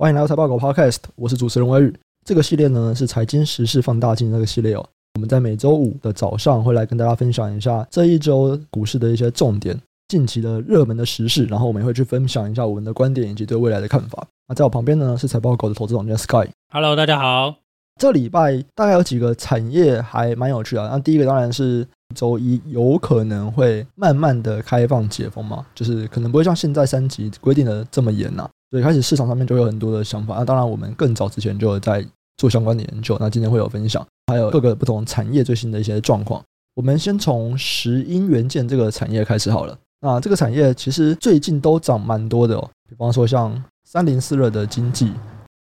欢迎来到财报狗 Podcast，我是主持人威宇。这个系列呢是财经时事放大镜那个系列哦。我们在每周五的早上会来跟大家分享一下这一周股市的一些重点、近期的热门的时事，然后我们也会去分享一下我们的观点以及对未来的看法。那在我旁边呢是财报狗的投资总监 Sky。Hello，大家好。这礼拜大概有几个产业还蛮有趣的。那第一个当然是周一有可能会慢慢的开放解封嘛，就是可能不会像现在三级规定的这么严呐。所以开始市场上面就有很多的想法。那当然我们更早之前就有在做相关的研究。那今天会有分享，还有各个不同产业最新的一些状况。我们先从石英元件这个产业开始好了。那这个产业其实最近都涨蛮多的哦，比方说像三零四二的经济。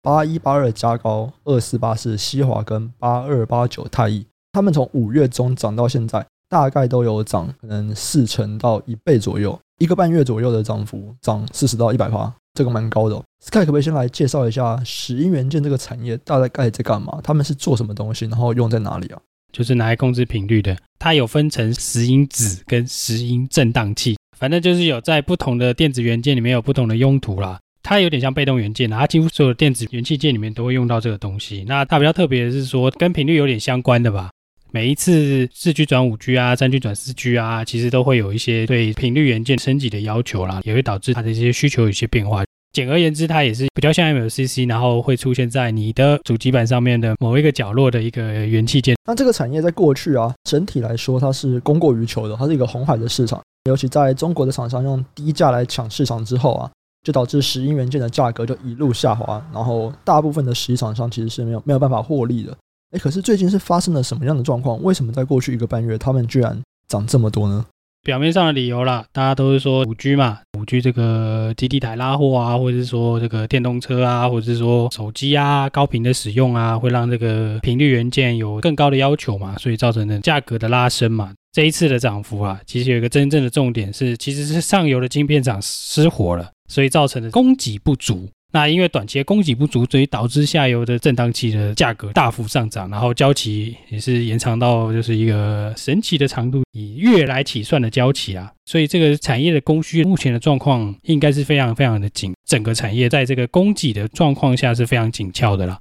八一八二加高，二四八四西华跟八二八九太毅，他们从五月中涨到现在，大概都有涨，可能四成到一倍左右，一个半月左右的涨幅，涨四十到一百趴，这个蛮高的。Sky 可不可以先来介绍一下石英元件这个产业大概在干嘛？他们是做什么东西？然后用在哪里啊？就是拿来控制频率的。它有分成石英子跟石英振荡器，反正就是有在不同的电子元件里面有不同的用途啦。它有点像被动元件，它几乎所有的电子元器件里面都会用到这个东西。那它比较特别的是说，跟频率有点相关的吧。每一次四 G 转五 G 啊，三 G 转四 G 啊，其实都会有一些对频率元件升级的要求啦，也会导致它的一些需求有些变化。简而言之，它也是比较像 MLCC，然后会出现在你的主机板上面的某一个角落的一个元器件。那这个产业在过去啊，整体来说它是供过于求的，它是一个红海的市场，尤其在中国的厂商用低价来抢市场之后啊。就导致石英元件的价格就一路下滑，然后大部分的石英厂商其实是没有没有办法获利的。诶，可是最近是发生了什么样的状况？为什么在过去一个半月，他们居然涨这么多呢？表面上的理由啦，大家都是说五 G 嘛，五 G 这个基地台拉货啊，或者是说这个电动车啊，或者是说手机啊，高频的使用啊，会让这个频率元件有更高的要求嘛，所以造成的价格的拉升嘛。这一次的涨幅啊，其实有一个真正的重点是，其实是上游的晶片厂失火了。所以造成的供给不足，那因为短期的供给不足，所以导致下游的振荡器的价格大幅上涨，然后交期也是延长到就是一个神奇的长度，以月来起算的交期啊。所以这个产业的供需目前的状况应该是非常非常的紧，整个产业在这个供给的状况下是非常紧俏的啦。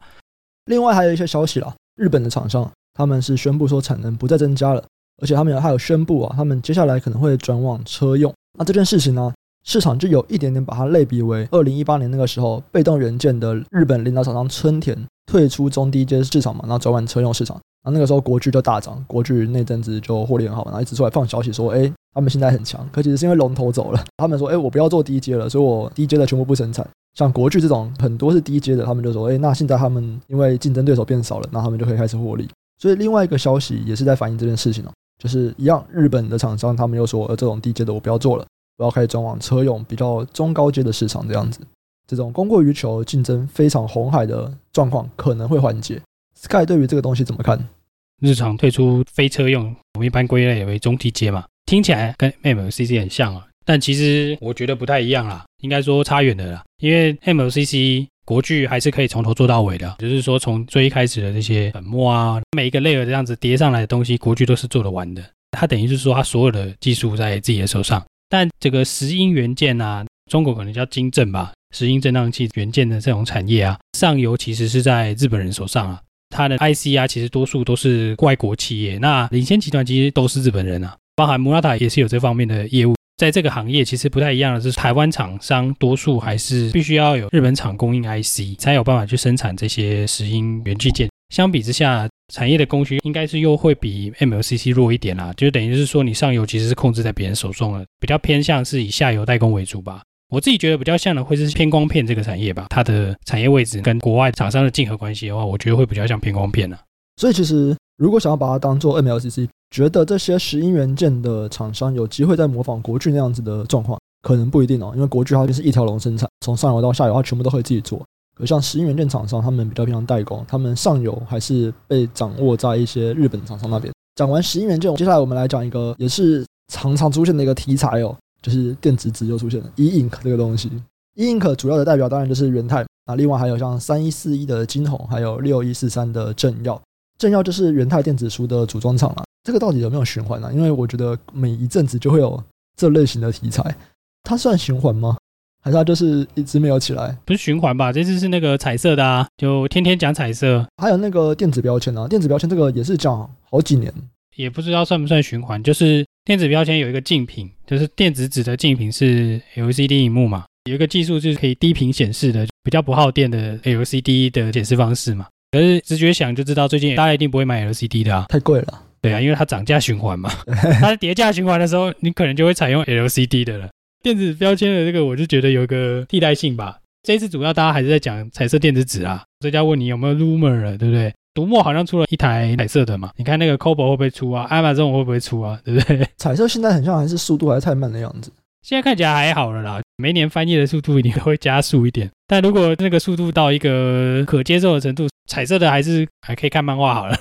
另外还有一些消息啦，日本的厂商他们是宣布说产能不再增加了，而且他们还有宣布啊，他们接下来可能会转往车用。那这件事情呢？市场就有一点点把它类比为二零一八年那个时候，被动元件的日本领导厂商春田退出中低阶市场嘛，然后转往车用市场。然后那个时候国巨就大涨，国巨那阵子就获利很好，然后一直出来放消息说，哎，他们现在很强。可其实是因为龙头走了，他们说，哎，我不要做低阶了，所以我低阶的全部不生产。像国巨这种很多是低阶的，他们就说，哎，那现在他们因为竞争对手变少了，那他们就可以开始获利。所以另外一个消息也是在反映这件事情哦，就是一样，日本的厂商他们又说，呃，这种低阶的我不要做了。不要开始转往车用比较中高阶的市场，这样子，这种供过于求、竞争非常红海的状况可能会缓解。Sky 对于这个东西怎么看？日常退出非车用，我们一般归类为中低阶嘛，听起来跟 MLCC 很像啊，但其实我觉得不太一样啦，应该说差远的啦。因为 MLCC 国巨还是可以从头做到尾的，就是说从最一开始的这些粉末啊，每一个 layer 这样子叠上来的东西，国巨都是做得完的。它等于是说，它所有的技术在自己的手上。但这个石英元件啊，中国可能叫精振吧，石英振荡器元件的这种产业啊，上游其实是在日本人手上啊，它的 IC 啊，其实多数都是外国企业，那领先集团其实都是日本人啊，包含 Mura 也是有这方面的业务，在这个行业其实不太一样的是，台湾厂商多数还是必须要有日本厂供应 IC，才有办法去生产这些石英元器件。相比之下，产业的供需应该是又会比 MLCC 弱一点啦，就等于是说你上游其实是控制在别人手中了，比较偏向是以下游代工为主吧。我自己觉得比较像的会是偏光片这个产业吧，它的产业位置跟国外厂商的竞合关系的话，我觉得会比较像偏光片呢。所以其实如果想要把它当做 MLCC，觉得这些石英元件的厂商有机会在模仿国巨那样子的状况，可能不一定哦，因为国巨它就是一条龙生产，从上游到下游它全部都可以自己做。有像石英元件厂商，他们比较偏向代工，他们上游还是被掌握在一些日本厂商那边。讲完石英元件，接下来我们来讲一个也是常常出现的一个题材哦，就是电子纸又出现了，E Ink 这个东西。E Ink 主要的代表当然就是元泰，啊，另外还有像三一四一的晶宏，还有六一四三的正耀。正耀就是元泰电子书的组装厂了。这个到底有没有循环呢？因为我觉得每一阵子就会有这类型的题材，它算循环吗？还是它就是一直没有起来？不是循环吧？这次是那个彩色的啊，就天天讲彩色。还有那个电子标签啊，电子标签这个也是讲好几年，也不知道算不算循环。就是电子标签有一个竞品，就是电子纸的竞品是 LCD 萤幕嘛，有一个技术就是可以低频显示的，比较不耗电的 LCD 的显示方式嘛。可是直觉想就知道，最近大家一定不会买 LCD 的啊，太贵了。对啊，因为它涨价循环嘛，它叠价循环的时候，你可能就会采用 LCD 的了。电子标签的这个，我就觉得有一个替代性吧。这一次主要大家还是在讲彩色电子纸啊。这家问你有没有 rumor 了，对不对？读墨好像出了一台彩色的嘛，你看那个 Kobo 会不会出啊？Amazon 会不会出啊？对不对？彩色现在很像还是速度还是太慢的样子。现在看起来还好了啦，每年翻页的速度一定会加速一点。但如果那个速度到一个可接受的程度，彩色的还是还可以看漫画好了，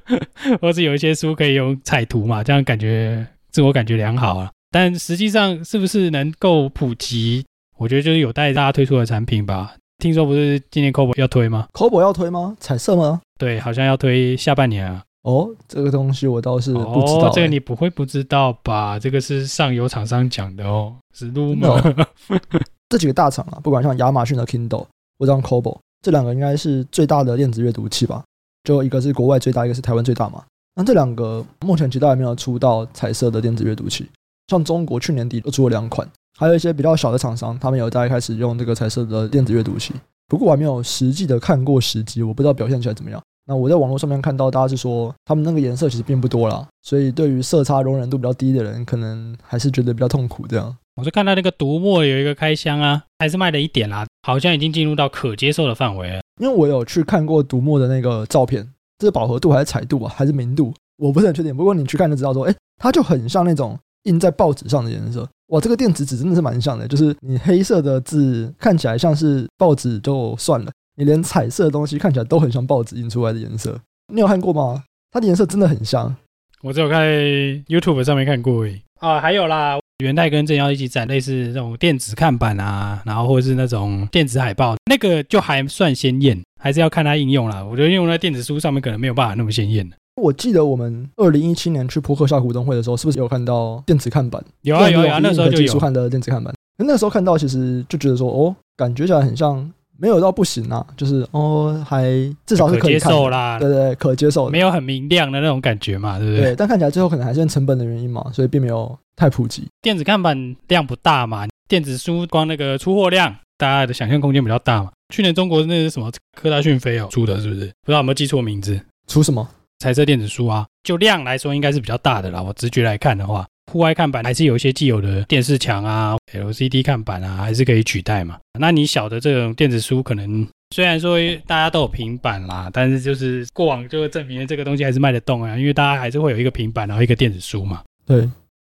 或是有一些书可以用彩图嘛，这样感觉自我感觉良好啊。但实际上是不是能够普及，我觉得就是有待大家推出的产品吧。听说不是今年 Cobo 要推吗？Cobo 要推吗？彩色吗？对，好像要推下半年啊。哦，这个东西我倒是不知道、欸。哦，这个你不会不知道吧？这个是上游厂商讲的哦，是 Lumia。这几个大厂啊，不管像亚马逊的 Kindle 或者 Kobo，这两个应该是最大的电子阅读器吧？就一个是国外最大，一个是台湾最大嘛。那这两个目前其实都还没有出到彩色的电子阅读器。像中国去年底都出了两款，还有一些比较小的厂商，他们有在开始用这个彩色的电子阅读器。不过我还没有实际的看过实机，我不知道表现起来怎么样。那我在网络上面看到，大家是说他们那个颜色其实并不多啦，所以对于色差容忍度比较低的人，可能还是觉得比较痛苦。这样，我是看到那个读墨有一个开箱啊，还是卖了一点啦，好像已经进入到可接受的范围了。因为我有去看过读墨的那个照片，这是饱和度还是彩度啊，还是明度，我不是很确定。不过你去看就知道，说，哎，它就很像那种印在报纸上的颜色。哇，这个电子纸真的是蛮像的，就是你黑色的字看起来像是报纸就算了。你连彩色的东西看起来都很像报纸印出来的颜色，你有看过吗？它的颜色真的很像。我只有在 YouTube 上面看过而已。啊，还有啦，元代跟正耀一起展类似这种电子看板啊，然后或者是那种电子海报，那个就还算鲜艳，还是要看它应用啦。我觉得用在电子书上面可能没有办法那么鲜艳。我记得我们二零一七年去扑克夏股东会的时候，是不是有看到电子看板？有啊有啊，那时候就有看的电子看板。那时候看到，其实就觉得说，哦，感觉起来很像。没有到不行啊，就是哦，还至少是可以接受啦，对，对对，可接受的，没有很明亮的那种感觉嘛，对不对？对，但看起来最后可能还是因成本的原因嘛，所以并没有太普及。电子看板量不大嘛，电子书光那个出货量，大家的想象空间比较大嘛。去年中国那是什么科大讯飞哦出的，是不是？不知道有没有记错名字？出什么？彩色电子书啊？就量来说，应该是比较大的啦。我直觉来看的话。户外看板还是有一些既有的电视墙啊、LCD 看板啊，还是可以取代嘛。那你小的这种电子书，可能虽然说大家都有平板啦，但是就是过往就证明了这个东西还是卖得动啊，因为大家还是会有一个平板，然后一个电子书嘛。对，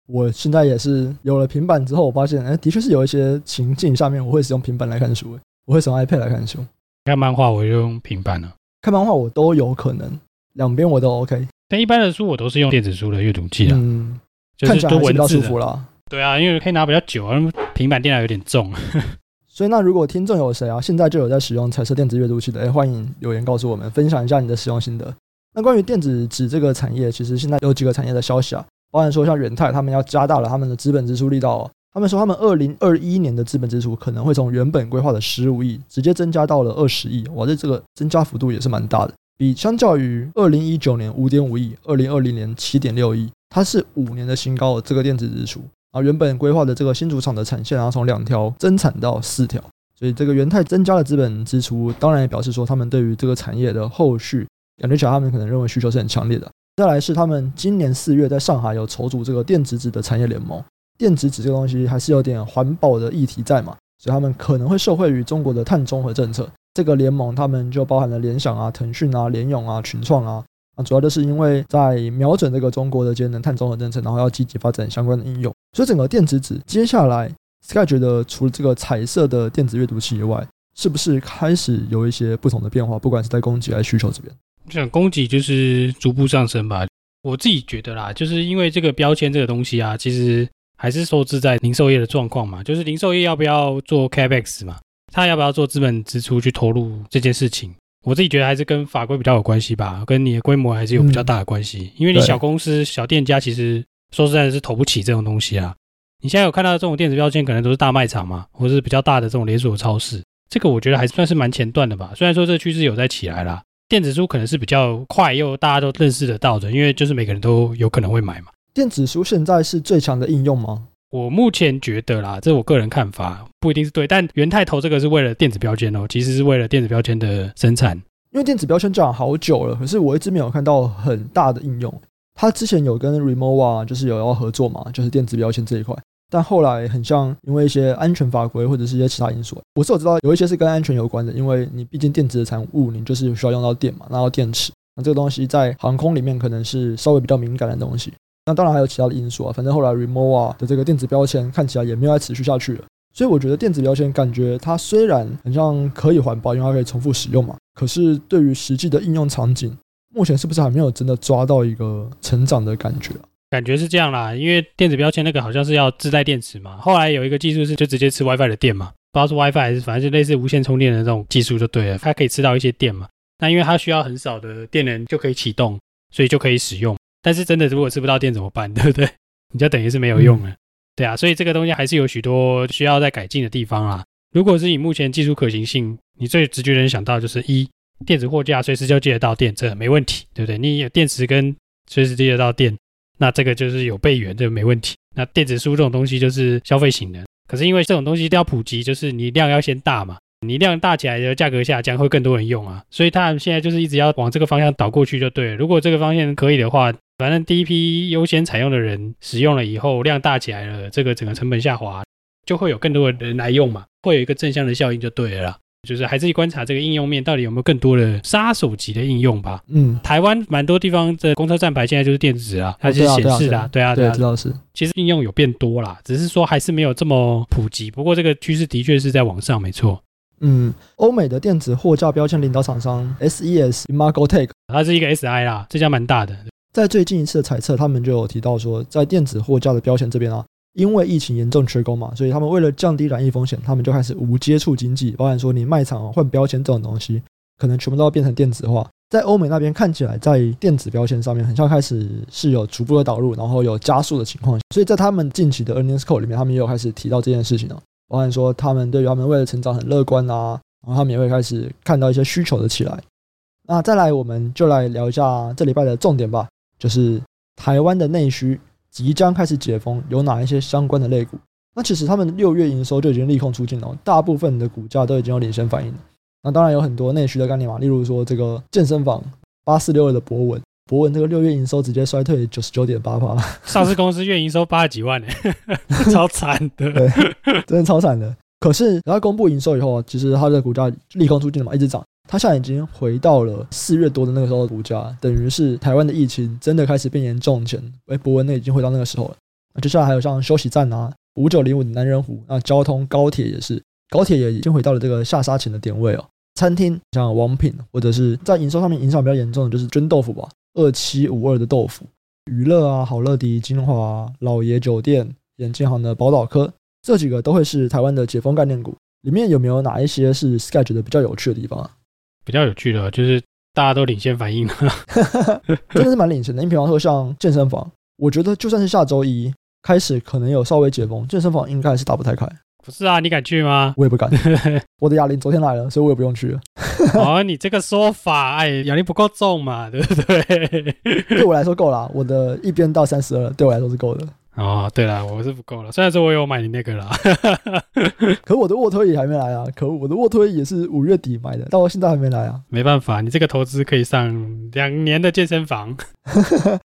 我现在也是有了平板之后，我发现，哎，的确是有一些情境下面我会使用平板来看书，我会使用 iPad 来看书。看漫画我就用平板了啊，看漫画我都有可能，两边我都 OK。但一般的书我都是用电子书的阅读器啊。嗯。看起来还是比较舒服啦。对啊，因为可以拿比较久啊，平板电脑有点重。所以那如果听众有谁啊，现在就有在使用彩色电子阅读器的，哎，欢迎留言告诉我们，分享一下你的使用心得。那关于电子纸这个产业，其实现在有几个产业的消息啊，包含说像元泰他们要加大了他们的资本支出力道哦。他们说他们二零二一年的资本支出可能会从原本规划的十五亿直接增加到了二十亿，哇，这这个增加幅度也是蛮大的，比相较于二零一九年五点五亿，二零二零年七点六亿。它是五年的新高，这个电子支出啊，原本规划的这个新主厂的产线然后，从两条增产到四条，所以这个元太增加了资本支出，当然也表示说他们对于这个产业的后续，感觉小他们可能认为需求是很强烈的。再来是他们今年四月在上海有筹组这个电子纸的产业联盟，电子纸这个东西还是有点环保的议题在嘛，所以他们可能会受惠于中国的碳中和政策。这个联盟他们就包含了联想啊、腾讯啊、联咏啊、群创啊啊。主要就是因为在瞄准这个中国的节能碳中和政策，然后要积极发展相关的应用，所以整个电子纸接下来，Sky 觉得除了这个彩色的电子阅读器以外，是不是开始有一些不同的变化？不管是在供给还是需求这边，我想供给就是逐步上升吧。我自己觉得啦，就是因为这个标签这个东西啊，其实还是受制在零售业的状况嘛，就是零售业要不要做 Capex 嘛，他要不要做资本支出去投入这件事情。我自己觉得还是跟法规比较有关系吧，跟你的规模还是有比较大的关系。因为你小公司、小店家，其实说实在的是投不起这种东西啊。你现在有看到这种电子标签，可能都是大卖场嘛，或者是比较大的这种连锁超市。这个我觉得还算是蛮前段的吧。虽然说这个趋势有在起来啦，电子书可能是比较快又大家都认识得到的，因为就是每个人都有可能会买嘛。电子书现在是最强的应用吗？我目前觉得啦，这是我个人看法，不一定是对。但元泰投这个是为了电子标签哦，其实是为了电子标签的生产。因为电子标签讲好久了，可是我一直没有看到很大的应用。他之前有跟 Remova 就是有要合作嘛，就是电子标签这一块，但后来很像因为一些安全法规或者是一些其他因素，我是有知道有一些是跟安全有关的，因为你毕竟电子的产物，你就是需要用到电嘛，然后电池，那这个东西在航空里面可能是稍微比较敏感的东西。那当然还有其他的因素啊，反正后来 Rimowa 的这个电子标签看起来也没有再持续下去了。所以我觉得电子标签感觉它虽然很像可以环保，因为它可以重复使用嘛，可是对于实际的应用场景，目前是不是还没有真的抓到一个成长的感觉啊？感觉是这样啦，因为电子标签那个好像是要自带电池嘛，后来有一个技术是就直接吃 WiFi 的电嘛，不知道是 WiFi 还是反正就类似无线充电的这种技术就对了，它可以吃到一些电嘛。那因为它需要很少的电能就可以启动，所以就可以使用。但是真的如果吃不到电怎么办？对不对？你就等于是没有用了。嗯、对啊，所以这个东西还是有许多需要再改进的地方啦。如果是以目前技术可行性，你最直觉能想到就是一。电子货架随时就接得到电，这没问题，对不对？你有电池跟随时接得到电，那这个就是有备源，这个没问题。那电子书这种东西就是消费型的，可是因为这种东西一定要普及，就是你量要先大嘛，你量大起来的价格下降，会更多人用啊。所以他们现在就是一直要往这个方向导过去就对了。如果这个方向可以的话，反正第一批优先采用的人使用了以后，量大起来了，这个整个成本下滑，就会有更多的人来用嘛，会有一个正向的效应就对了啦。就是还是观察这个应用面到底有没有更多的杀手级的应用吧。嗯，台湾蛮多地方的公车站牌现在就是电子啊，它是显示的，啊，对啊，对啊，知道是。其实应用有变多啦，只是说还是没有这么普及。不过这个趋势的确是在往上，没错。嗯，欧美的电子货架标签领导厂商 SES Imagotag，它是一个 SI 啦，这家蛮大的。在最近一次的猜测，他们就有提到说，在电子货架的标签这边啊。因为疫情严重缺工嘛，所以他们为了降低染疫风险，他们就开始无接触经济，包含说你卖场换标签这种东西，可能全部都要变成电子化。在欧美那边看起来，在电子标签上面，很像开始是有逐步的导入，然后有加速的情况。所以在他们近期的 earnings call 里面，他们也有开始提到这件事情哦，包含说他们对于他们未来成长很乐观啊，然后他们也会开始看到一些需求的起来。那再来，我们就来聊一下这礼拜的重点吧，就是台湾的内需。即将开始解封，有哪一些相关的类股？那其实他们六月营收就已经利空出尽了，大部分的股价都已经有领先反应了。那当然有很多内需的概念嘛，例如说这个健身房八四六二的博文，博文这个六月营收直接衰退九十九点八趴，上市公司月营收八十几万呢，超惨的，对，真的超惨的。可是然后公布营收以后，其实它的股价利空出尽了嘛，一直涨。它现在已经回到了四月多的那个时候的股价，等于是台湾的疫情真的开始变严重前，哎，博文那已经回到那个时候了。那接下来还有像休息站啊，五九零五的南仁湖，那交通高铁也是，高铁也已经回到了这个下杀前的点位哦。餐厅像王品，或者是在营收上面影响比较严重的就是鹃豆腐吧，二七五二的豆腐，娱乐啊，好乐迪、金华、老爷酒店、眼镜行的宝岛科，这几个都会是台湾的解封概念股。里面有没有哪一些是 Sky 觉得比较有趣的地方啊？比较有趣的，就是大家都领先反应了，真的是蛮领先的。你比方说像健身房，我觉得就算是下周一开始可能有稍微解封，健身房应该是打不太开。不是啊，你敢去吗？我也不敢。我的哑铃昨天来了，所以我也不用去了。哦，你这个说法，哎，哑铃不够重嘛，对不对？对我来说够了，我的一边到三十二，对我来说是够的。哦，对了，我是不够了。虽然说我有买你那个啦，可我的卧推也还没来啊。可我的卧推也是五月底买的，到现在还没来啊。没办法，你这个投资可以上两年的健身房。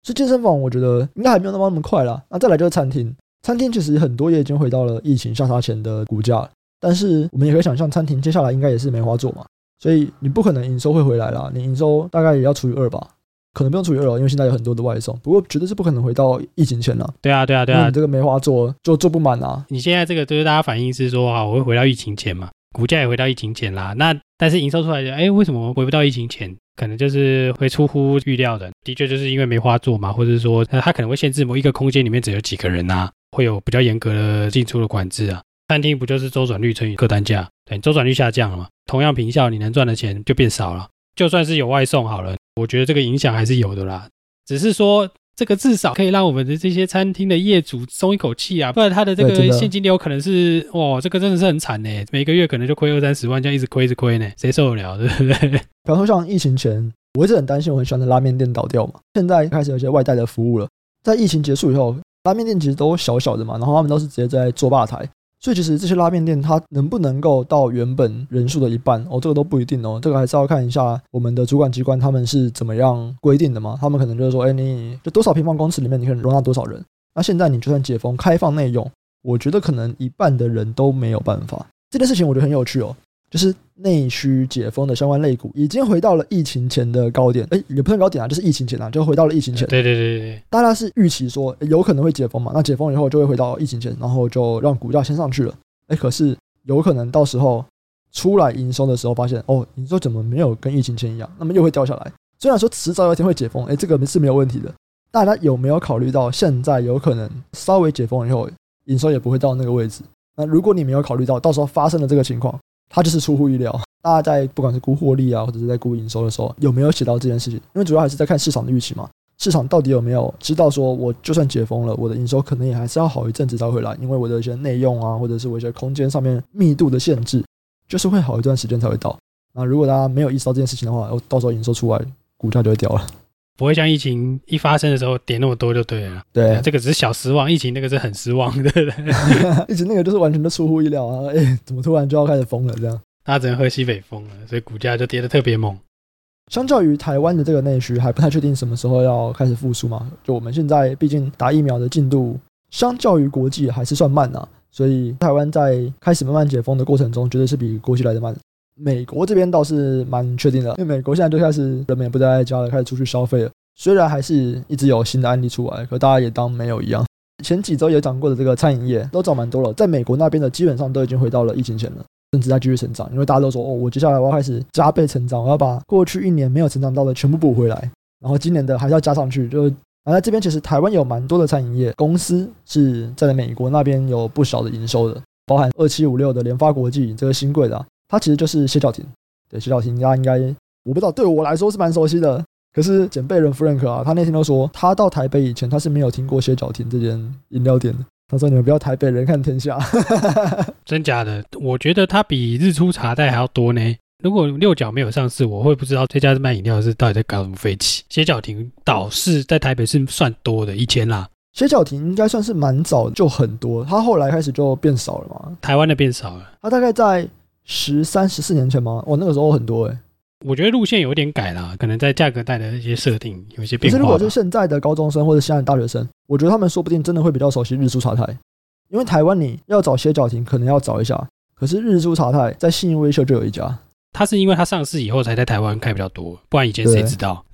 所以健身房我觉得应该还没有那么那么快啦。那再来就是餐厅，餐厅其实很多也已经回到了疫情下杀前的股价，但是我们也可以想象，餐厅接下来应该也是梅花做嘛，所以你不可能营收会回来啦，你营收大概也要除以二吧。可能不用除以二了，因为现在有很多的外送。不过绝对是不可能回到疫情前了。对啊，对啊，对啊，你这个没话做，就做不满啊。你现在这个就是大家反应是说啊，我会回到疫情前嘛，股价也回到疫情前啦。那但是营收出来的，哎，为什么回不到疫情前？可能就是会出乎预料的。的确就是因为梅花做嘛，或者是说它可能会限制某一个空间里面只有几个人啊，会有比较严格的进出的管制啊。餐厅不就是周转率乘以客单价？对，周转率下降了嘛，同样平效你能赚的钱就变少了。就算是有外送好了，我觉得这个影响还是有的啦。只是说，这个至少可以让我们的这些餐厅的业主松一口气啊，不然他的这个现金流可能是哇，这个真的是很惨呢，每个月可能就亏二三十万，这样一直亏一直亏呢，谁受得了，对不对？比方说像疫情前，我一直很担心我很喜欢的拉面店倒掉嘛，现在开始有一些外带的服务了，在疫情结束以后，拉面店其实都小小的嘛，然后他们都是直接在做吧台。所以其实这些拉面店它能不能够到原本人数的一半哦，这个都不一定哦，这个还是要看一下我们的主管机关他们是怎么样规定的嘛。他们可能就是说，哎，你就多少平方公尺里面你可以容纳多少人。那现在你就算解封开放内用，我觉得可能一半的人都没有办法。这件事情我觉得很有趣哦。就是内需解封的相关类股已经回到了疫情前的高点，哎，也不算高点啊，就是疫情前啊，就回到了疫情前。对对对对，大家是预期说有可能会解封嘛？那解封以后就会回到疫情前，然后就让股价先上去了。哎，可是有可能到时候出来营收的时候，发现哦，营收怎么没有跟疫情前一样？那么又会掉下来。虽然说迟早有一天会解封，哎，这个是没有问题的。大家有没有考虑到现在有可能稍微解封以后，营收也不会到那个位置？那如果你没有考虑到，到时候发生了这个情况。它就是出乎意料，大家在不管是估获利啊，或者是在估营收的时候，有没有写到这件事情？因为主要还是在看市场的预期嘛。市场到底有没有知道说，我就算解封了，我的营收可能也还是要好一阵子才会来，因为我的一些内用啊，或者是我一些空间上面密度的限制，就是会好一段时间才会到。那如果大家没有意识到这件事情的话，我到时候营收出来，股价就会掉了。不会像疫情一发生的时候跌那么多就对了。对，这个只是小失望，疫情那个是很失望，对不对？疫情那个就是完全的出乎意料啊！哎，怎么突然就要开始封了这样？他只能喝西北风了，所以股价就跌得特别猛。相较于台湾的这个内需，还不太确定什么时候要开始复苏嘛。就我们现在毕竟打疫苗的进度，相较于国际还是算慢啊。所以台湾在开始慢慢解封的过程中，绝对是比国际来的慢。美国这边倒是蛮确定的，因为美国现在就开始人们也不在家了，开始出去消费了。虽然还是一直有新的案例出来，可大家也当没有一样。前几周也讲过的这个餐饮业都涨蛮多了，在美国那边的基本上都已经回到了疫情前了。甚至在继续成长，因为大家都说哦，我接下来我要开始加倍成长，我要把过去一年没有成长到的全部补回来，然后今年的还是要加上去。就啊，在这边其实台湾有蛮多的餐饮业公司是在美国那边有不少的营收的，包含二七五六的联发国际这个新贵的，它其实就是歇脚亭。对，歇脚亭大家应该我不知道，对我来说是蛮熟悉的。可是简贝伦夫人克啊，他那天都说他到台北以前他是没有听过歇脚亭这间饮料店的。他说：“你们不要台北人看天下，真假的？我觉得它比日出茶袋还要多呢。如果六角没有上市，我会不知道这家卖饮料的是到底在搞什么废气。歇脚亭倒是在台北是算多的，以前啦。歇脚亭应该算是蛮早就很多，它后来开始就变少了嘛。台湾的变少了，它大概在十三、十四年前吗？哦，那个时候很多哎、欸。我觉得路线有点改了，可能在价格带的一些设定有一些变化。可是如果是现在的高中生或者现在的大学生，我觉得他们说不定真的会比较熟悉日出茶太，因为台湾你要找歇脚亭可能要找一下，可是日出茶太在信义威秀就有一家。它是因为它上市以后才在台湾开比较多，不然以前谁知道？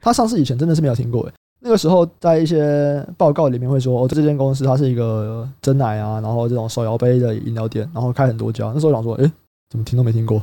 它上市以前真的是没有听过诶。那个时候在一些报告里面会说，哦，这间公司它是一个真奶啊，然后这种手摇杯的饮料店，然后开很多家。那时候想说，诶，怎么听都没听过。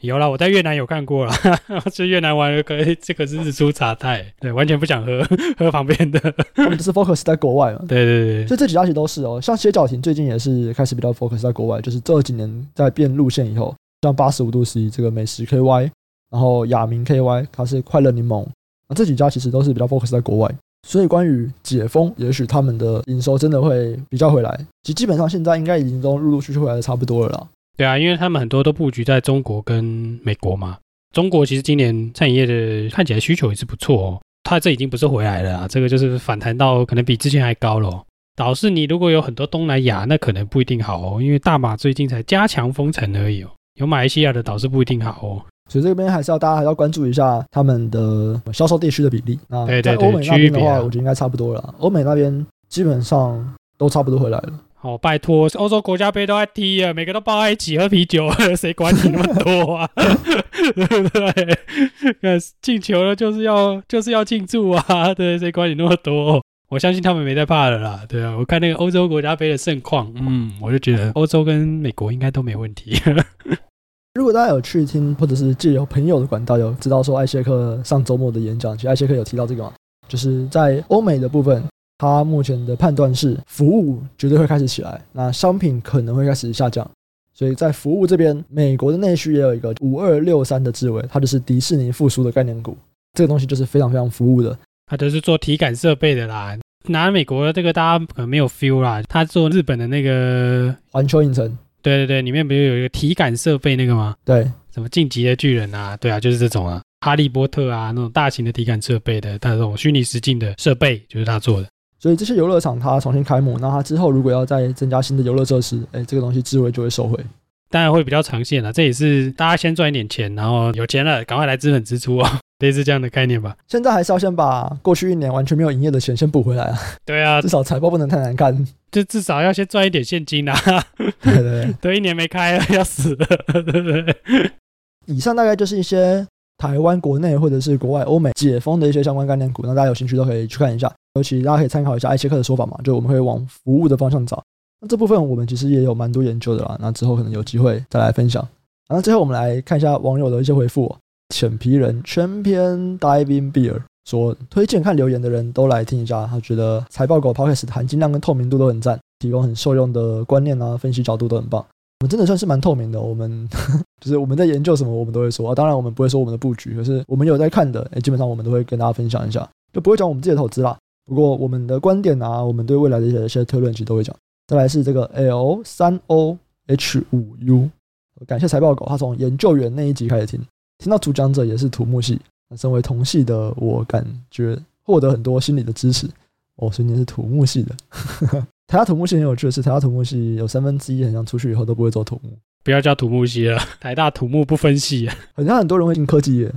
有啦，我在越南有看过啦，去越南玩了，可以这个是日出茶太，对，完全不想喝，喝旁边的。我们只是 focus 在国外嘛。对对对，所以这几家其实都是哦，像歇脚亭最近也是开始比较 focus 在国外，就是这几年在变路线以后，像八十五度 C 这个美食 KY，然后雅明 KY，它是快乐柠檬，那这几家其实都是比较 focus 在国外。所以关于解封，也许他们的营收真的会比较回来，其实基本上现在应该已经都陆陆续续回来的差不多了啦。对啊，因为他们很多都布局在中国跟美国嘛。中国其实今年餐饮业的看起来需求也是不错哦。它这已经不是回来了啊，这个就是反弹到可能比之前还高了哦。导致你如果有很多东南亚，那可能不一定好哦，因为大马最近才加强封城而已哦。有马来西亚的导致不一定好哦。所以这边还是要大家还要关注一下他们的销售地区的比例。那在欧美那边的话，我觉得应该差不多了。欧美那边基本上都差不多回来了。哦，拜托，欧洲国家杯都在踢啊，每个都抱在一起喝啤酒，谁管你那么多啊？对不对？进球了就是要就是要庆祝啊，对，谁管你那么多？我相信他们没在怕的啦，对啊，我看那个欧洲国家杯的盛况，嗯，我就觉得欧洲跟美国应该都没问题。如果大家有去听，或者是借由朋友的管道有知道说艾谢克上周末的演讲，其实艾谢克有提到这个嘛，就是在欧美的部分。他目前的判断是，服务绝对会开始起来，那商品可能会开始下降，所以在服务这边，美国的内需也有一个五二六三的智慧，它就是迪士尼复苏的概念股，这个东西就是非常非常服务的。它就是做体感设备的啦。拿美国的这个大家可能没有 feel 啦，他做日本的那个环球影城，对对对，里面不是有一个体感设备那个吗？对，什么晋级的巨人啊，对啊，就是这种啊，哈利波特啊那种大型的体感设备的，它这种虚拟实境的设备就是他做的。所以这些游乐场它重新开幕，那它之后如果要再增加新的游乐设施，哎，这个东西智慧就会收回。当然会比较长线了，这也是大家先赚一点钱，然后有钱了赶快来资本支出啊，类似这样的概念吧。现在还是要先把过去一年完全没有营业的钱先补回来啊。对啊，至少财报不能太难看，就至少要先赚一点现金啊。对对对，都一年没开了，要死了，对不对？以上大概就是一些台湾国内或者是国外欧美解封的一些相关概念股，那大家有兴趣都可以去看一下，尤其大家可以参考一下艾切克的说法嘛，就我们会往服务的方向找。那这部分我们其实也有蛮多研究的啦，那之后可能有机会再来分享。然后最后我们来看一下网友的一些回复。浅皮人全篇 Diving Beer 说，推荐看留言的人都来听一下，他觉得财报狗 Podcast 含金量跟透明度都很赞，提供很受用的观念啊，分析角度都很棒。我们真的算是蛮透明的，我们 就是我们在研究什么，我们都会说啊。当然我们不会说我们的布局，可是我们有在看的，哎，基本上我们都会跟大家分享一下，就不会讲我们自己的投资啦。不过我们的观点啊，我们对未来的一些一些推论，其实都会讲。再来是这个 L 三 O H 五 U，感谢财报狗，他从研究员那一集开始听，听到主讲者也是土木系，身为同系的我感觉获得很多心理的支持。哦，所以你是土木系的，台大土木系很有趣的是，台大土木系有三分之一很像出去以后都不会做土木，不要叫土木系了，台大土木不分系，很像很多人会进科技业。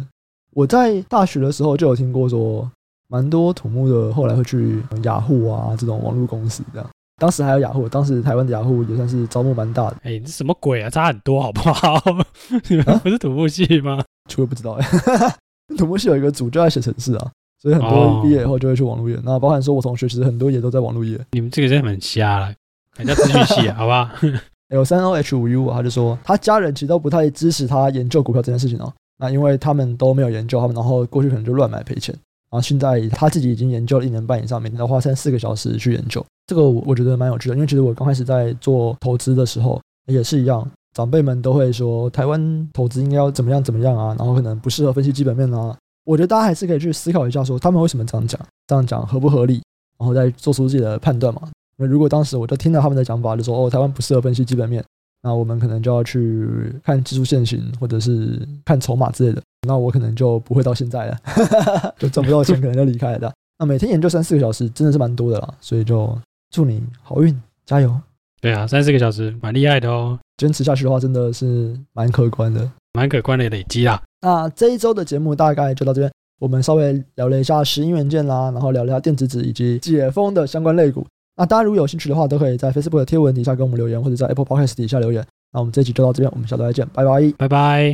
我在大学的时候就有听过说，蛮多土木的后来会去雅虎啊这种网络公司这样。当时还有雅虎，当时台湾的雅虎也算是招募蛮大的。哎、欸，这什么鬼啊？差很多好不好？你们不是土木系吗？我也不知道哎。土木系有一个组就在写程式啊，所以很多人毕业以后就会去网络业。那包含说我同学其实很多也都在网络业。你们这个真的很瞎了，人家资讯系啊，好吧？L 三 O H 五 U 他就说他家人其实都不太支持他研究股票这件事情哦。那因为他们都没有研究，他们然后过去可能就乱买赔钱。然后现在他自己已经研究了一年半以上，每天都花三四个小时去研究。这个我觉得蛮有趣的，因为其实我刚开始在做投资的时候也是一样，长辈们都会说台湾投资应该要怎么样怎么样啊，然后可能不适合分析基本面啊。我觉得大家还是可以去思考一下，说他们为什么这样讲，这样讲合不合理，然后再做出自己的判断嘛。那如果当时我就听到他们的讲法，就说哦，台湾不适合分析基本面，那我们可能就要去看技术线型或者是看筹码之类的，那我可能就不会到现在了，就赚不到钱，可能就离开了的。那每天研究三四个小时，真的是蛮多的啦，所以就。祝你好运，加油！对啊，三四个小时蛮厉害的哦。坚持下去的话，真的是蛮可观的，蛮可观的累积啦。那这一周的节目大概就到这边，我们稍微聊了一下石英元件啦，然后聊了一下电子纸以及解封的相关类股。那大家如果有兴趣的话，都可以在 Facebook 的贴文底下给我们留言，或者在 Apple Podcast 底下留言。那我们这集就到这边，我们下周再见，拜拜，拜拜。